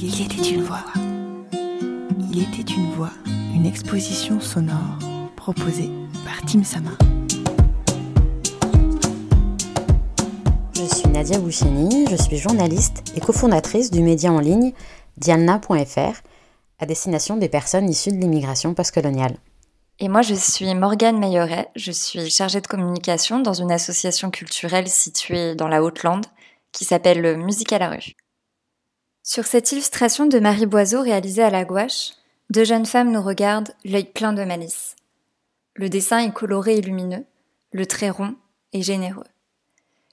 Il était une voix. Il était une voix, une exposition sonore proposée par Tim Sama. Je suis Nadia Boucheni, je suis journaliste et cofondatrice du média en ligne dialna.fr à destination des personnes issues de l'immigration postcoloniale. Et moi, je suis Morgane Meilleret, je suis chargée de communication dans une association culturelle située dans la Haute-Lande qui s'appelle Musique à la rue. Sur cette illustration de Marie Boiseau réalisée à la gouache, deux jeunes femmes nous regardent, l'œil plein de malice. Le dessin est coloré et lumineux, le trait rond et généreux.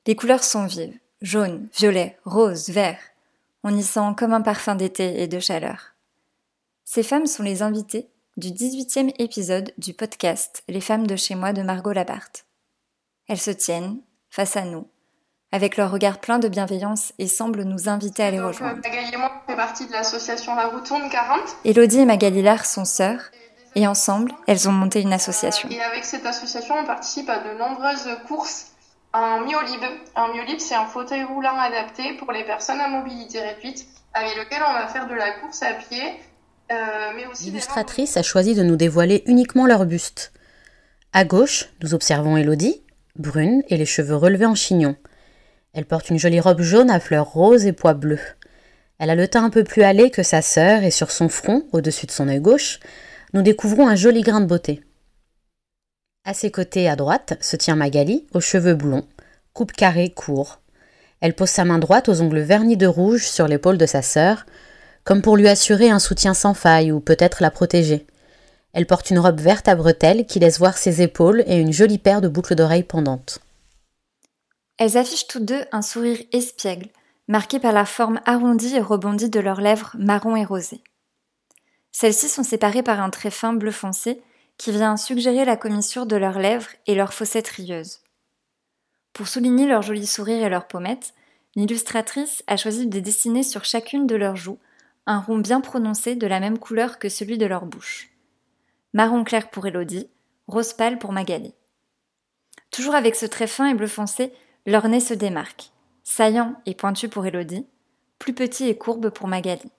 Les couleurs sont vives, jaune, violet, rose, vert. On y sent comme un parfum d'été et de chaleur. Ces femmes sont les invitées du 18e épisode du podcast Les femmes de chez moi de Margot Labarthe. Elles se tiennent, face à nous, avec leur regard plein de bienveillance et semblent nous inviter à les Donc, rejoindre. euh, Magali et moi, on fait partie de l'association La Routourne 40. Elodie et Magali Lard sont sœurs, et ensemble, elles ont monté une association. Et avec cette association, on participe à de nombreuses courses en myolib. Un myolib, c'est un fauteuil roulant adapté pour les personnes à mobilité réduite, avec lequel on va faire de la course à pied, euh, mais aussi... L'illustratrice a choisi de nous dévoiler uniquement leur buste. À gauche, nous observons Elodie, brune et les cheveux relevés en chignon. Elle porte une jolie robe jaune à fleurs roses et pois bleus. Elle a le teint un peu plus hâlé que sa sœur et sur son front, au-dessus de son œil gauche, nous découvrons un joli grain de beauté. À ses côtés, à droite, se tient Magali, aux cheveux blonds, coupe carrée court. Elle pose sa main droite aux ongles vernis de rouge sur l'épaule de sa sœur, comme pour lui assurer un soutien sans faille ou peut-être la protéger. Elle porte une robe verte à bretelles qui laisse voir ses épaules et une jolie paire de boucles d'oreilles pendantes. Elles affichent toutes deux un sourire espiègle, marqué par la forme arrondie et rebondie de leurs lèvres marron et rosées. Celles-ci sont séparées par un trait fin bleu foncé qui vient suggérer la commissure de leurs lèvres et leurs fossettes rieuses. Pour souligner leur joli sourire et leurs pommettes, l'illustratrice a choisi de dessiner sur chacune de leurs joues un rond bien prononcé de la même couleur que celui de leur bouche. Marron clair pour Elodie, rose pâle pour Magali. Toujours avec ce trait fin et bleu foncé, leur nez se démarque, saillant et pointu pour Elodie, plus petit et courbe pour Magali.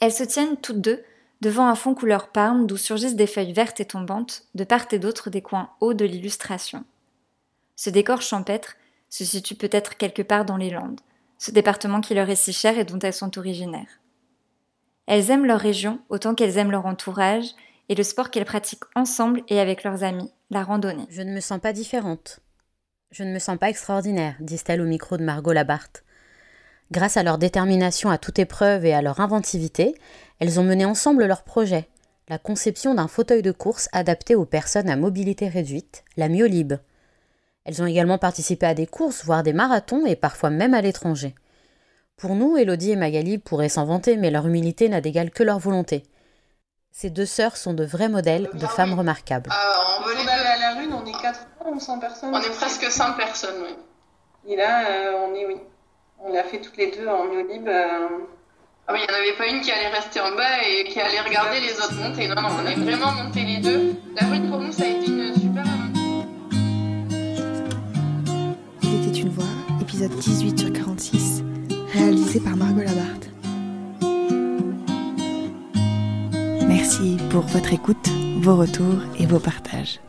Elles se tiennent toutes deux devant un fond couleur parme d'où surgissent des feuilles vertes et tombantes de part et d'autre des coins hauts de l'illustration. Ce décor champêtre se situe peut-être quelque part dans les Landes, ce département qui leur est si cher et dont elles sont originaires. Elles aiment leur région autant qu'elles aiment leur entourage et le sport qu'elles pratiquent ensemble et avec leurs amis, la randonnée. Je ne me sens pas différente. Je ne me sens pas extraordinaire, disent-elles au micro de Margot Labarthe. Grâce à leur détermination à toute épreuve et à leur inventivité, elles ont mené ensemble leur projet, la conception d'un fauteuil de course adapté aux personnes à mobilité réduite, la myolib. Elles ont également participé à des courses, voire des marathons et parfois même à l'étranger. Pour nous, Elodie et Magali pourraient s'en vanter, mais leur humilité n'a d'égal que leur volonté. Ces deux sœurs sont de vrais modèles de femmes remarquables. Euh, à la rue, on est 80 ou 100 personnes On est presque 100 personnes, oui. Et là, euh, on est, oui. On l'a fait toutes les deux en myolib. euh, Ah oui, il n'y en avait pas une qui allait rester en bas et qui allait regarder les autres monter. Non, non, on est vraiment monté les deux. La rue, pour nous, ça a été une super aventure. Il était une voix, épisode 18 sur 46, réalisé par Margot Labarthe. Merci pour votre écoute, vos retours et vos partages.